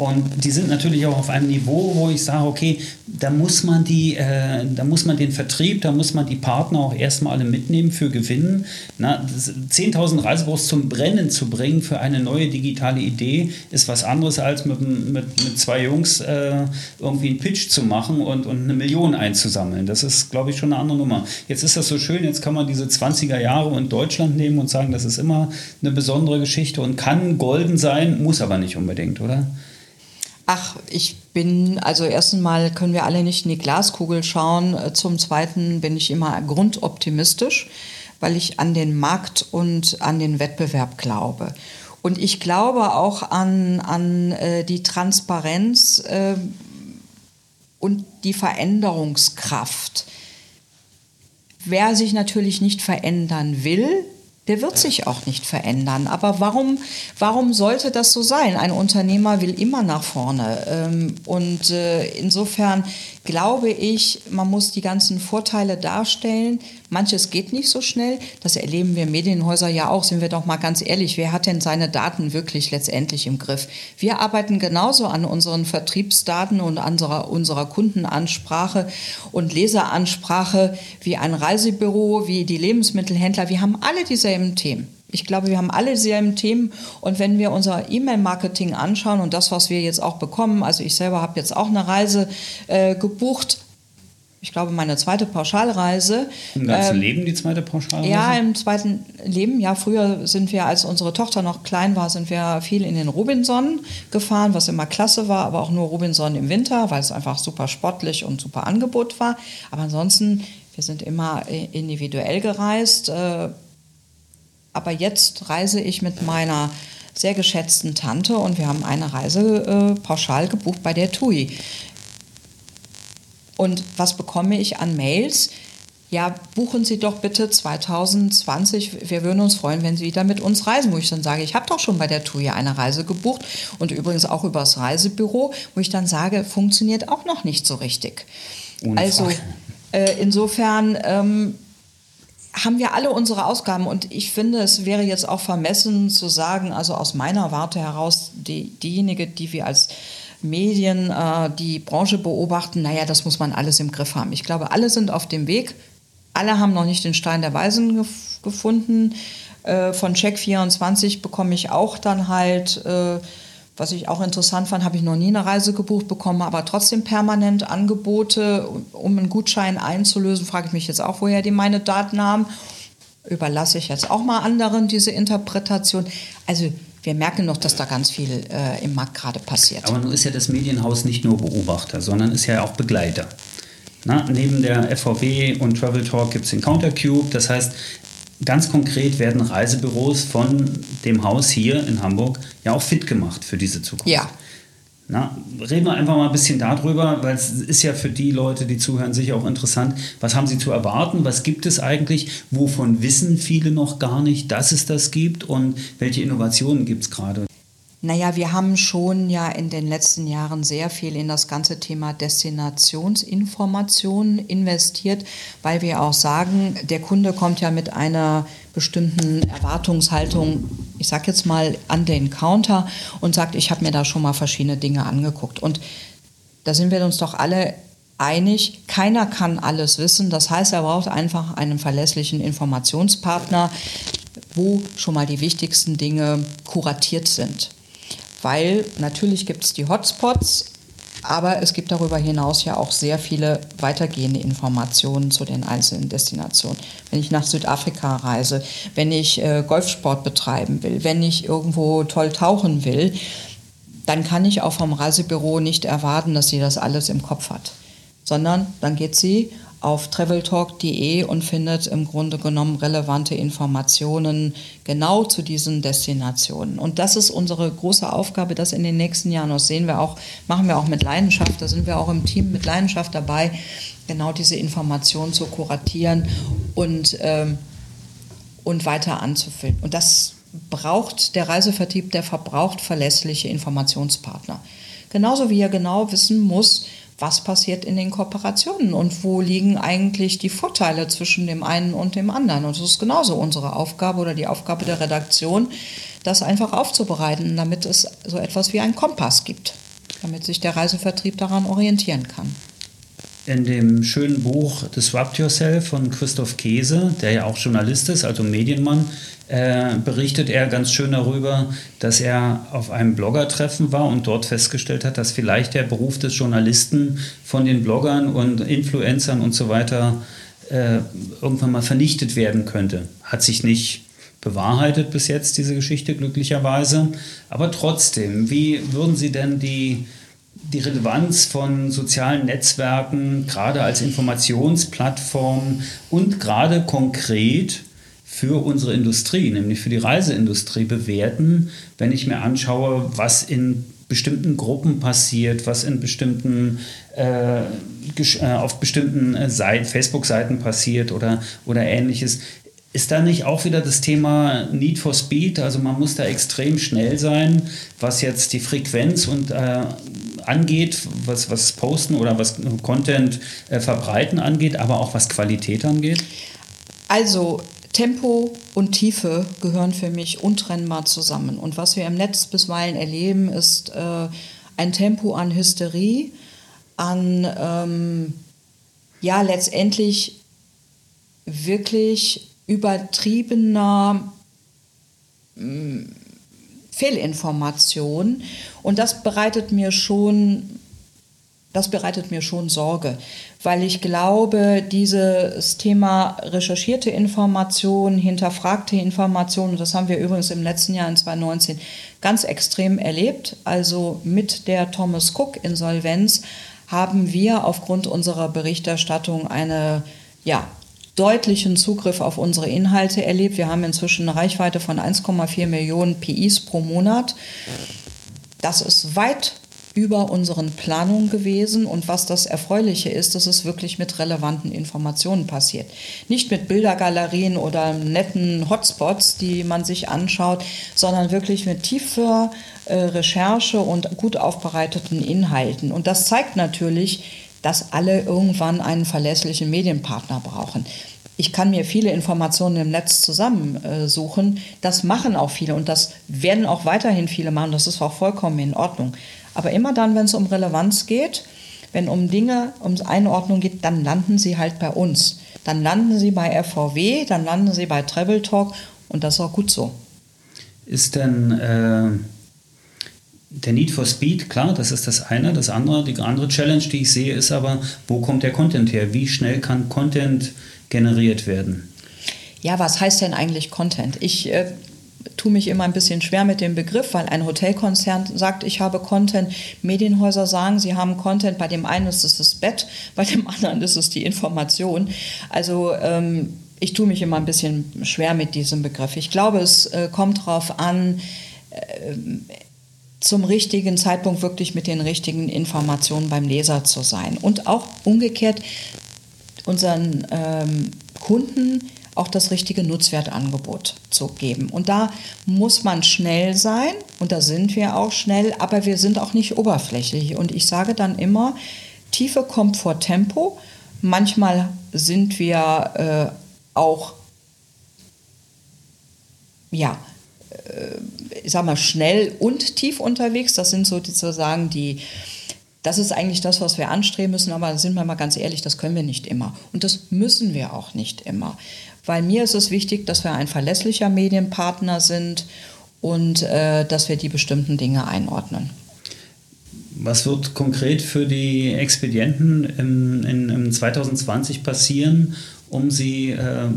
und die sind natürlich auch auf einem Niveau, wo ich sage, okay, da muss man die, äh, da muss man den Vertrieb, da muss man die Partner auch erstmal alle mitnehmen für Gewinnen. 10.000 Reisebüros zum Brennen zu bringen für eine neue digitale Idee ist was anderes als mit, mit, mit zwei Jungs äh, irgendwie einen Pitch zu machen und, und eine Million einzusammeln. Das ist, glaube ich, schon eine andere Nummer. Jetzt ist das so schön, jetzt kann man diese 20er Jahre in Deutschland nehmen und sagen, das ist immer eine besondere Geschichte und kann golden sein, muss aber nicht unbedingt, oder? Ach, ich bin, also erstens mal können wir alle nicht in die Glaskugel schauen. Äh, zum Zweiten bin ich immer grundoptimistisch, weil ich an den Markt und an den Wettbewerb glaube. Und ich glaube auch an, an äh, die Transparenz äh, und die Veränderungskraft. Wer sich natürlich nicht verändern will, der wird sich auch nicht verändern. Aber warum, warum sollte das so sein? Ein Unternehmer will immer nach vorne. Ähm, und äh, insofern glaube ich, man muss die ganzen Vorteile darstellen. Manches geht nicht so schnell. Das erleben wir Medienhäuser ja auch. Sind wir doch mal ganz ehrlich. Wer hat denn seine Daten wirklich letztendlich im Griff? Wir arbeiten genauso an unseren Vertriebsdaten und unserer, unserer Kundenansprache und Leseransprache wie ein Reisebüro, wie die Lebensmittelhändler. Wir haben alle dieselben Themen. Ich glaube, wir haben alle dieselben Themen und wenn wir unser E-Mail-Marketing anschauen und das, was wir jetzt auch bekommen, also ich selber habe jetzt auch eine Reise äh, gebucht, ich glaube, meine zweite Pauschalreise. Im ganzen ähm, Leben die zweite Pauschalreise? Ja, im zweiten Leben. Ja, früher sind wir, als unsere Tochter noch klein war, sind wir viel in den Robinson gefahren, was immer klasse war, aber auch nur Robinson im Winter, weil es einfach super sportlich und super Angebot war. Aber ansonsten, wir sind immer äh, individuell gereist. Äh, aber jetzt reise ich mit meiner sehr geschätzten Tante und wir haben eine Reise äh, pauschal gebucht bei der TUI. Und was bekomme ich an Mails? Ja, buchen Sie doch bitte 2020. Wir würden uns freuen, wenn Sie wieder mit uns reisen. Wo ich dann sage, ich habe doch schon bei der TUI eine Reise gebucht und übrigens auch übers Reisebüro, wo ich dann sage, funktioniert auch noch nicht so richtig. Ohne also äh, insofern ähm, haben wir alle unsere Ausgaben und ich finde, es wäre jetzt auch vermessen zu sagen, also aus meiner Warte heraus, die, diejenige, die wir als Medien äh, die Branche beobachten, naja, das muss man alles im Griff haben. Ich glaube, alle sind auf dem Weg. Alle haben noch nicht den Stein der Weisen gef gefunden. Äh, von Check24 bekomme ich auch dann halt äh, was ich auch interessant fand, habe ich noch nie eine Reise gebucht bekommen, aber trotzdem permanent Angebote, um einen Gutschein einzulösen, frage ich mich jetzt auch, woher die meine Daten haben. Überlasse ich jetzt auch mal anderen diese Interpretation. Also wir merken noch, dass da ganz viel äh, im Markt gerade passiert. Aber nun ist ja das Medienhaus nicht nur Beobachter, sondern ist ja auch Begleiter. Na, neben der FVB und Travel Talk gibt es den Countercube. Das heißt, Ganz konkret werden Reisebüros von dem Haus hier in Hamburg ja auch fit gemacht für diese Zukunft. Ja. Na, reden wir einfach mal ein bisschen darüber, weil es ist ja für die Leute, die zuhören, sicher auch interessant. Was haben sie zu erwarten? Was gibt es eigentlich? Wovon wissen viele noch gar nicht, dass es das gibt? Und welche Innovationen gibt es gerade? Naja, wir haben schon ja in den letzten Jahren sehr viel in das ganze Thema Destinationsinformation investiert, weil wir auch sagen, der Kunde kommt ja mit einer bestimmten Erwartungshaltung, ich sag jetzt mal, an den Counter und sagt, ich habe mir da schon mal verschiedene Dinge angeguckt. Und da sind wir uns doch alle einig, keiner kann alles wissen. Das heißt, er braucht einfach einen verlässlichen Informationspartner, wo schon mal die wichtigsten Dinge kuratiert sind weil natürlich gibt es die Hotspots, aber es gibt darüber hinaus ja auch sehr viele weitergehende Informationen zu den einzelnen Destinationen. Wenn ich nach Südafrika reise, wenn ich äh, Golfsport betreiben will, wenn ich irgendwo toll tauchen will, dann kann ich auch vom Reisebüro nicht erwarten, dass sie das alles im Kopf hat, sondern dann geht sie auf traveltalk.de und findet im Grunde genommen relevante Informationen genau zu diesen Destinationen. Und das ist unsere große Aufgabe, das in den nächsten Jahren, das sehen wir auch, machen wir auch mit Leidenschaft, da sind wir auch im Team mit Leidenschaft dabei, genau diese Informationen zu kuratieren und, ähm, und weiter anzufüllen. Und das braucht der Reisevertrieb, der verbraucht verlässliche Informationspartner. Genauso wie er genau wissen muss, was passiert in den Kooperationen und wo liegen eigentlich die Vorteile zwischen dem einen und dem anderen. Und das ist genauso unsere Aufgabe oder die Aufgabe der Redaktion, das einfach aufzubereiten, damit es so etwas wie einen Kompass gibt, damit sich der Reisevertrieb daran orientieren kann. In dem schönen Buch Disrupt Yourself von Christoph Käse, der ja auch Journalist ist, also Medienmann, äh, berichtet er ganz schön darüber, dass er auf einem Bloggertreffen war und dort festgestellt hat, dass vielleicht der Beruf des Journalisten von den Bloggern und Influencern und so weiter äh, irgendwann mal vernichtet werden könnte. Hat sich nicht bewahrheitet bis jetzt, diese Geschichte glücklicherweise. Aber trotzdem, wie würden Sie denn die, die Relevanz von sozialen Netzwerken, gerade als Informationsplattform und gerade konkret für unsere Industrie, nämlich für die Reiseindustrie, bewerten, wenn ich mir anschaue, was in bestimmten Gruppen passiert, was in bestimmten äh, äh auf bestimmten äh, Facebook-Seiten passiert oder, oder ähnliches. Ist da nicht auch wieder das Thema Need for Speed? Also man muss da extrem schnell sein, was jetzt die Frequenz und äh, angeht, was, was Posten oder was Content äh, verbreiten angeht, aber auch was Qualität angeht? Also Tempo und Tiefe gehören für mich untrennbar zusammen. Und was wir im Netz bisweilen erleben, ist äh, ein Tempo an Hysterie, an ähm, ja letztendlich wirklich übertriebener mm, Fehlinformation. Und das bereitet mir schon das bereitet mir schon Sorge, weil ich glaube, dieses Thema recherchierte Information, hinterfragte Information, das haben wir übrigens im letzten Jahr in 2019 ganz extrem erlebt. Also mit der Thomas Cook Insolvenz haben wir aufgrund unserer Berichterstattung eine ja, deutlichen Zugriff auf unsere Inhalte erlebt. Wir haben inzwischen eine Reichweite von 1,4 Millionen PIs pro Monat. Das ist weit über unseren Planungen gewesen. Und was das Erfreuliche ist, dass es wirklich mit relevanten Informationen passiert. Nicht mit Bildergalerien oder netten Hotspots, die man sich anschaut, sondern wirklich mit tiefer äh, Recherche und gut aufbereiteten Inhalten. Und das zeigt natürlich, dass alle irgendwann einen verlässlichen Medienpartner brauchen. Ich kann mir viele Informationen im Netz zusammensuchen. Das machen auch viele und das werden auch weiterhin viele machen. Das ist auch vollkommen in Ordnung. Aber immer dann, wenn es um Relevanz geht, wenn um Dinge, um Einordnung geht, dann landen sie halt bei uns. Dann landen sie bei FVW, dann landen sie bei Travel Talk und das ist auch gut so. Ist denn äh, der Need for Speed, klar, das ist das eine. Das andere, die andere Challenge, die ich sehe, ist aber, wo kommt der Content her? Wie schnell kann Content generiert werden? Ja, was heißt denn eigentlich Content? Ich äh, tue mich immer ein bisschen schwer mit dem Begriff, weil ein Hotelkonzern sagt, ich habe Content. Medienhäuser sagen, sie haben Content. Bei dem einen ist es das Bett, bei dem anderen ist es die Information. Also ähm, ich tue mich immer ein bisschen schwer mit diesem Begriff. Ich glaube, es äh, kommt darauf an, äh, zum richtigen Zeitpunkt wirklich mit den richtigen Informationen beim Leser zu sein. Und auch umgekehrt unseren ähm, Kunden auch das richtige Nutzwertangebot zu geben. Und da muss man schnell sein und da sind wir auch schnell, aber wir sind auch nicht oberflächlich. Und ich sage dann immer, Tiefe kommt vor Tempo. Manchmal sind wir äh, auch, ja, ich sag mal, schnell und tief unterwegs. Das sind sozusagen die, das ist eigentlich das, was wir anstreben müssen, aber sind wir mal ganz ehrlich, das können wir nicht immer. Und das müssen wir auch nicht immer weil mir ist es wichtig, dass wir ein verlässlicher Medienpartner sind und äh, dass wir die bestimmten Dinge einordnen. Was wird konkret für die Expedienten im, in, im 2020 passieren, um sie äh,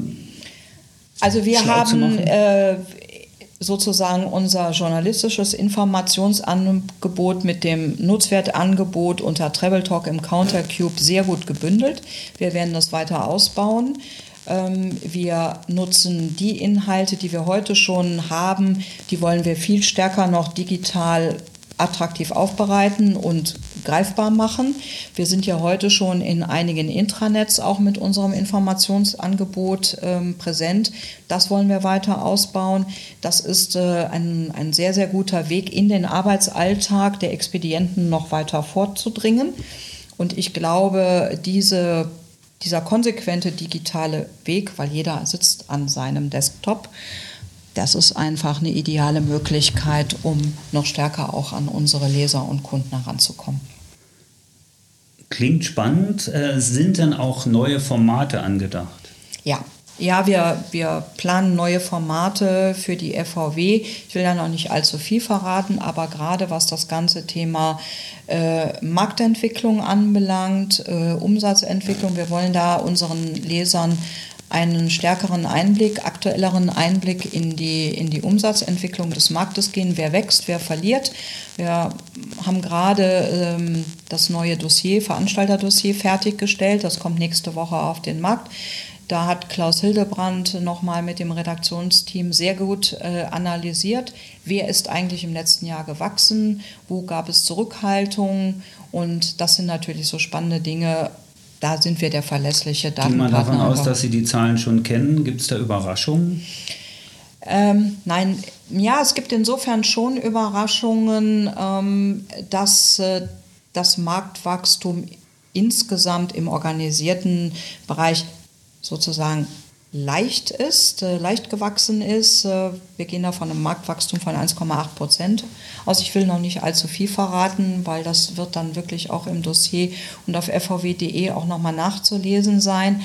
Also wir haben äh, sozusagen unser journalistisches Informationsangebot mit dem Nutzwertangebot unter Travel Talk im Countercube sehr gut gebündelt. Wir werden das weiter ausbauen. Ähm, wir nutzen die Inhalte, die wir heute schon haben, die wollen wir viel stärker noch digital attraktiv aufbereiten und greifbar machen. Wir sind ja heute schon in einigen Intranets auch mit unserem Informationsangebot ähm, präsent. Das wollen wir weiter ausbauen. Das ist äh, ein, ein sehr, sehr guter Weg in den Arbeitsalltag der Expedienten noch weiter fortzudringen. Und ich glaube, diese dieser konsequente digitale Weg, weil jeder sitzt an seinem Desktop, das ist einfach eine ideale Möglichkeit, um noch stärker auch an unsere Leser und Kunden heranzukommen. Klingt spannend. Äh, sind denn auch neue Formate angedacht? Ja, ja, wir, wir planen neue Formate für die FVW. Ich will da noch nicht allzu viel verraten, aber gerade was das ganze Thema äh, Marktentwicklung anbelangt, äh, Umsatzentwicklung, wir wollen da unseren Lesern einen stärkeren Einblick, aktuelleren Einblick in die, in die Umsatzentwicklung des Marktes gehen. Wer wächst, wer verliert. Wir haben gerade ähm, das neue Dossier, Veranstalterdossier fertiggestellt. Das kommt nächste Woche auf den Markt. Da hat Klaus Hildebrand nochmal mit dem Redaktionsteam sehr gut äh, analysiert, wer ist eigentlich im letzten Jahr gewachsen, wo gab es Zurückhaltung und das sind natürlich so spannende Dinge. Da sind wir der verlässliche Datenpartner. Gehen wir davon aus, dass Sie die Zahlen schon kennen. Gibt es da Überraschungen? Ähm, nein, ja, es gibt insofern schon Überraschungen, ähm, dass äh, das Marktwachstum insgesamt im organisierten Bereich sozusagen leicht ist, äh, leicht gewachsen ist. Äh, wir gehen da von einem Marktwachstum von 1,8 Prozent aus. Ich will noch nicht allzu viel verraten, weil das wird dann wirklich auch im Dossier und auf fvw.de auch nochmal nachzulesen sein.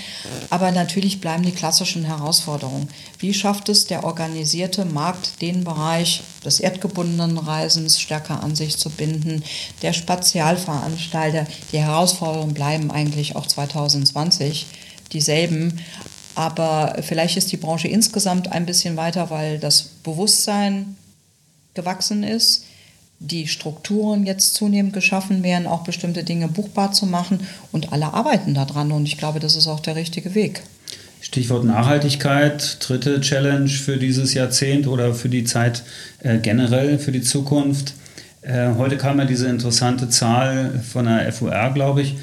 Aber natürlich bleiben die klassischen Herausforderungen. Wie schafft es der organisierte Markt, den Bereich des erdgebundenen Reisens stärker an sich zu binden? Der Spezialveranstalter, die Herausforderungen bleiben eigentlich auch 2020 dieselben. Aber vielleicht ist die Branche insgesamt ein bisschen weiter, weil das Bewusstsein gewachsen ist, die Strukturen jetzt zunehmend geschaffen werden, auch bestimmte Dinge buchbar zu machen und alle arbeiten daran und ich glaube, das ist auch der richtige Weg. Stichwort Nachhaltigkeit, dritte Challenge für dieses Jahrzehnt oder für die Zeit äh, generell, für die Zukunft. Äh, heute kam ja diese interessante Zahl von der FUR, glaube ich,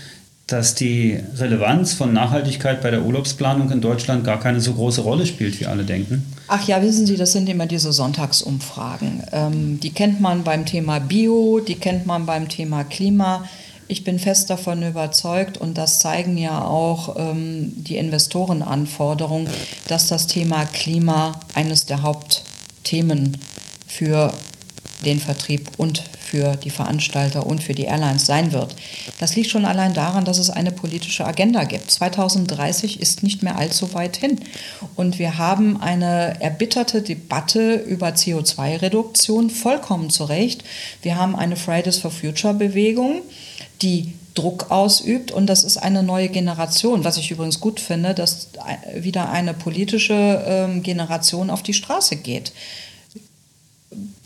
dass die Relevanz von Nachhaltigkeit bei der Urlaubsplanung in Deutschland gar keine so große Rolle spielt, wie alle denken? Ach ja, wissen Sie, das sind immer diese Sonntagsumfragen. Ähm, die kennt man beim Thema Bio, die kennt man beim Thema Klima. Ich bin fest davon überzeugt und das zeigen ja auch ähm, die Investorenanforderungen, dass das Thema Klima eines der Hauptthemen für den Vertrieb und für die Veranstalter und für die Airlines sein wird. Das liegt schon allein daran, dass es eine politische Agenda gibt. 2030 ist nicht mehr allzu weit hin. Und wir haben eine erbitterte Debatte über CO2-Reduktion, vollkommen zu Recht. Wir haben eine Fridays for Future-Bewegung, die Druck ausübt und das ist eine neue Generation, was ich übrigens gut finde, dass wieder eine politische ähm, Generation auf die Straße geht.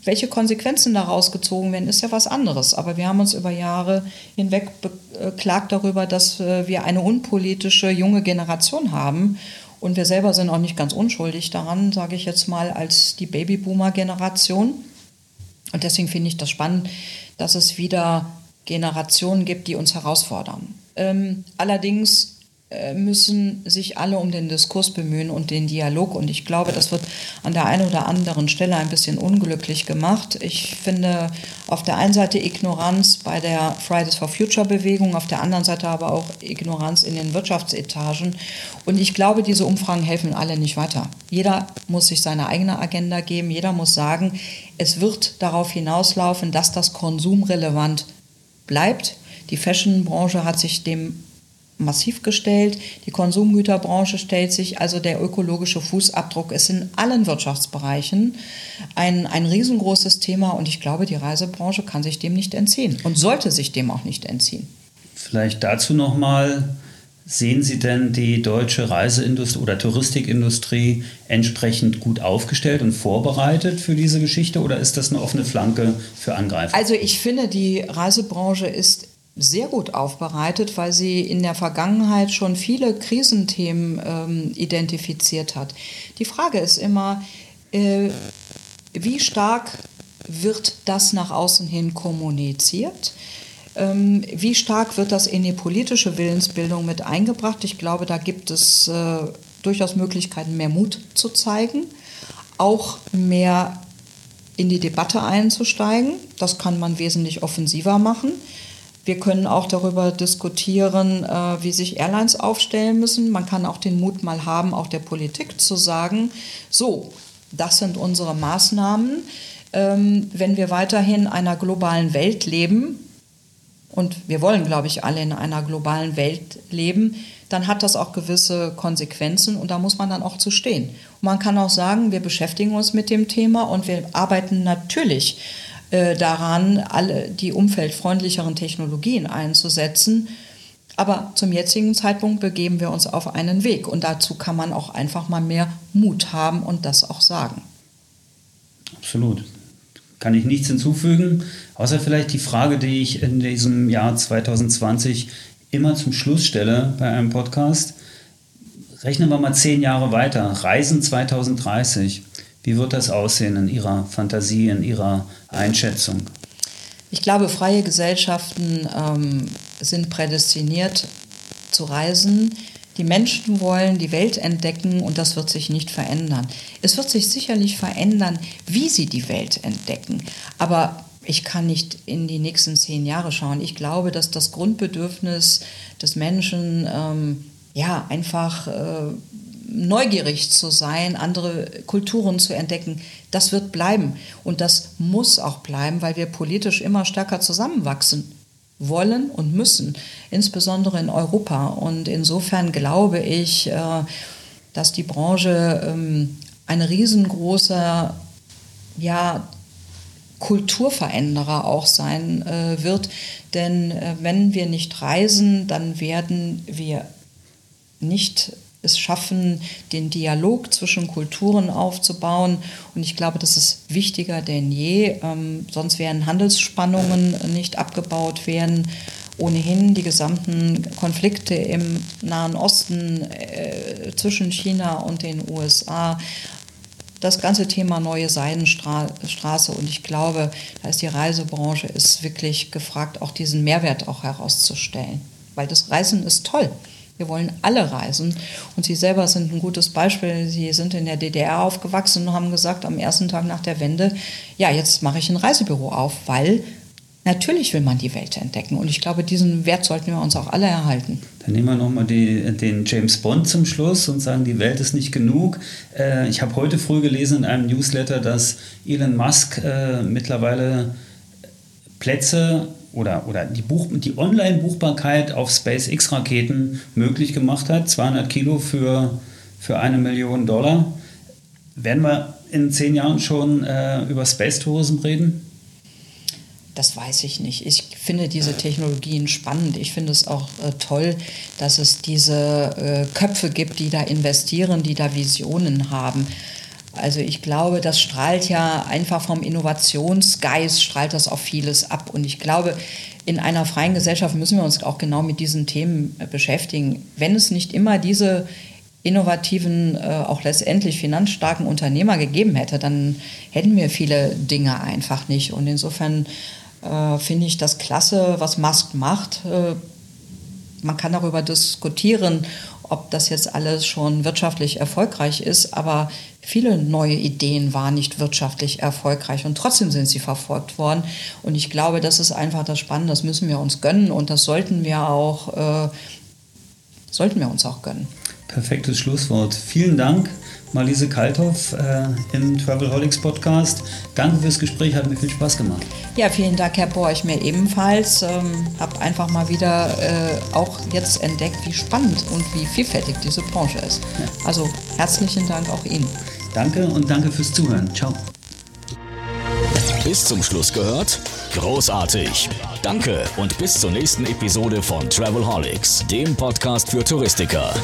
Welche Konsequenzen daraus gezogen werden, ist ja was anderes. Aber wir haben uns über Jahre hinweg beklagt darüber, dass äh, wir eine unpolitische junge Generation haben. Und wir selber sind auch nicht ganz unschuldig daran, sage ich jetzt mal, als die Babyboomer-Generation. Und deswegen finde ich das spannend, dass es wieder Generationen gibt, die uns herausfordern. Ähm, allerdings äh, müssen sich alle um den Diskurs bemühen und den Dialog. Und ich glaube, das wird an der einen oder anderen Stelle ein bisschen unglücklich gemacht. Ich finde auf der einen Seite Ignoranz bei der Fridays for Future Bewegung, auf der anderen Seite aber auch Ignoranz in den Wirtschaftsetagen. Und ich glaube, diese Umfragen helfen alle nicht weiter. Jeder muss sich seine eigene Agenda geben. Jeder muss sagen, es wird darauf hinauslaufen, dass das konsumrelevant bleibt. Die Fashionbranche hat sich dem massiv gestellt. Die Konsumgüterbranche stellt sich, also der ökologische Fußabdruck ist in allen Wirtschaftsbereichen ein, ein riesengroßes Thema und ich glaube, die Reisebranche kann sich dem nicht entziehen und sollte sich dem auch nicht entziehen. Vielleicht dazu nochmal, sehen Sie denn die deutsche Reiseindustrie oder Touristikindustrie entsprechend gut aufgestellt und vorbereitet für diese Geschichte oder ist das eine offene Flanke für Angreifer? Also ich finde, die Reisebranche ist sehr gut aufbereitet, weil sie in der Vergangenheit schon viele Krisenthemen ähm, identifiziert hat. Die Frage ist immer, äh, wie stark wird das nach außen hin kommuniziert? Ähm, wie stark wird das in die politische Willensbildung mit eingebracht? Ich glaube, da gibt es äh, durchaus Möglichkeiten, mehr Mut zu zeigen, auch mehr in die Debatte einzusteigen. Das kann man wesentlich offensiver machen. Wir können auch darüber diskutieren, äh, wie sich Airlines aufstellen müssen. Man kann auch den Mut mal haben, auch der Politik zu sagen, so, das sind unsere Maßnahmen. Ähm, wenn wir weiterhin in einer globalen Welt leben, und wir wollen, glaube ich, alle in einer globalen Welt leben, dann hat das auch gewisse Konsequenzen und da muss man dann auch zu stehen. Und man kann auch sagen, wir beschäftigen uns mit dem Thema und wir arbeiten natürlich äh, daran, alle die umfeldfreundlicheren Technologien einzusetzen. Aber zum jetzigen Zeitpunkt begeben wir uns auf einen Weg und dazu kann man auch einfach mal mehr Mut haben und das auch sagen. Absolut. Kann ich nichts hinzufügen, außer vielleicht die Frage, die ich in diesem Jahr 2020 immer zum Schluss stelle bei einem Podcast. Rechnen wir mal zehn Jahre weiter. Reisen 2030. Wie wird das aussehen in Ihrer Fantasie, in Ihrer Einschätzung? Ich glaube, freie Gesellschaften ähm, sind prädestiniert zu reisen. Die Menschen wollen die Welt entdecken und das wird sich nicht verändern. Es wird sich sicherlich verändern, wie sie die Welt entdecken. Aber ich kann nicht in die nächsten zehn Jahre schauen. Ich glaube, dass das Grundbedürfnis des Menschen ähm, ja einfach äh, neugierig zu sein, andere Kulturen zu entdecken, das wird bleiben. Und das muss auch bleiben, weil wir politisch immer stärker zusammenwachsen wollen und müssen, insbesondere in Europa. Und insofern glaube ich, äh, dass die Branche ähm, ein riesengroßer ja, Kulturveränderer auch sein äh, wird. Denn äh, wenn wir nicht reisen, dann werden wir nicht es schaffen, den Dialog zwischen Kulturen aufzubauen. Und ich glaube, das ist wichtiger denn je. Ähm, sonst werden Handelsspannungen nicht abgebaut werden. Ohnehin die gesamten Konflikte im Nahen Osten äh, zwischen China und den USA. Das ganze Thema neue Seidenstraße und ich glaube, da ist die Reisebranche ist wirklich gefragt, auch diesen Mehrwert auch herauszustellen, weil das Reisen ist toll. Wir wollen alle reisen. Und Sie selber sind ein gutes Beispiel. Sie sind in der DDR aufgewachsen und haben gesagt, am ersten Tag nach der Wende, ja, jetzt mache ich ein Reisebüro auf, weil natürlich will man die Welt entdecken. Und ich glaube, diesen Wert sollten wir uns auch alle erhalten. Dann nehmen wir nochmal den James Bond zum Schluss und sagen, die Welt ist nicht genug. Äh, ich habe heute früh gelesen in einem Newsletter, dass Elon Musk äh, mittlerweile Plätze oder, oder die, die Online-Buchbarkeit auf SpaceX-Raketen möglich gemacht hat. 200 Kilo für, für eine Million Dollar. Werden wir in zehn Jahren schon äh, über Space Tourism reden? Das weiß ich nicht. Ich finde diese Technologien spannend. Ich finde es auch äh, toll, dass es diese äh, Köpfe gibt, die da investieren, die da Visionen haben. Also ich glaube, das strahlt ja einfach vom Innovationsgeist, strahlt das auf vieles ab. Und ich glaube, in einer freien Gesellschaft müssen wir uns auch genau mit diesen Themen äh, beschäftigen. Wenn es nicht immer diese innovativen, äh, auch letztendlich finanzstarken Unternehmer gegeben hätte, dann hätten wir viele Dinge einfach nicht. Und insofern äh, finde ich das klasse, was Musk macht. Äh, man kann darüber diskutieren, ob das jetzt alles schon wirtschaftlich erfolgreich ist, aber viele neue Ideen waren nicht wirtschaftlich erfolgreich und trotzdem sind sie verfolgt worden. Und ich glaube, das ist einfach das Spannende, das müssen wir uns gönnen und das sollten wir auch, äh, sollten wir uns auch gönnen. Perfektes Schlusswort. Vielen Dank, Marlise Kalthoff äh, im Travelholics Podcast. Danke fürs Gespräch, hat mir viel Spaß gemacht. Ja, vielen Dank, Herr Borch, mir ebenfalls. Ähm, hab einfach mal wieder äh, auch jetzt entdeckt, wie spannend und wie vielfältig diese Branche ist. Ja. Also herzlichen Dank auch Ihnen. Danke und danke fürs Zuhören. Ciao. Bis zum Schluss gehört? Großartig. Danke und bis zur nächsten Episode von Travelholics, dem Podcast für Touristiker.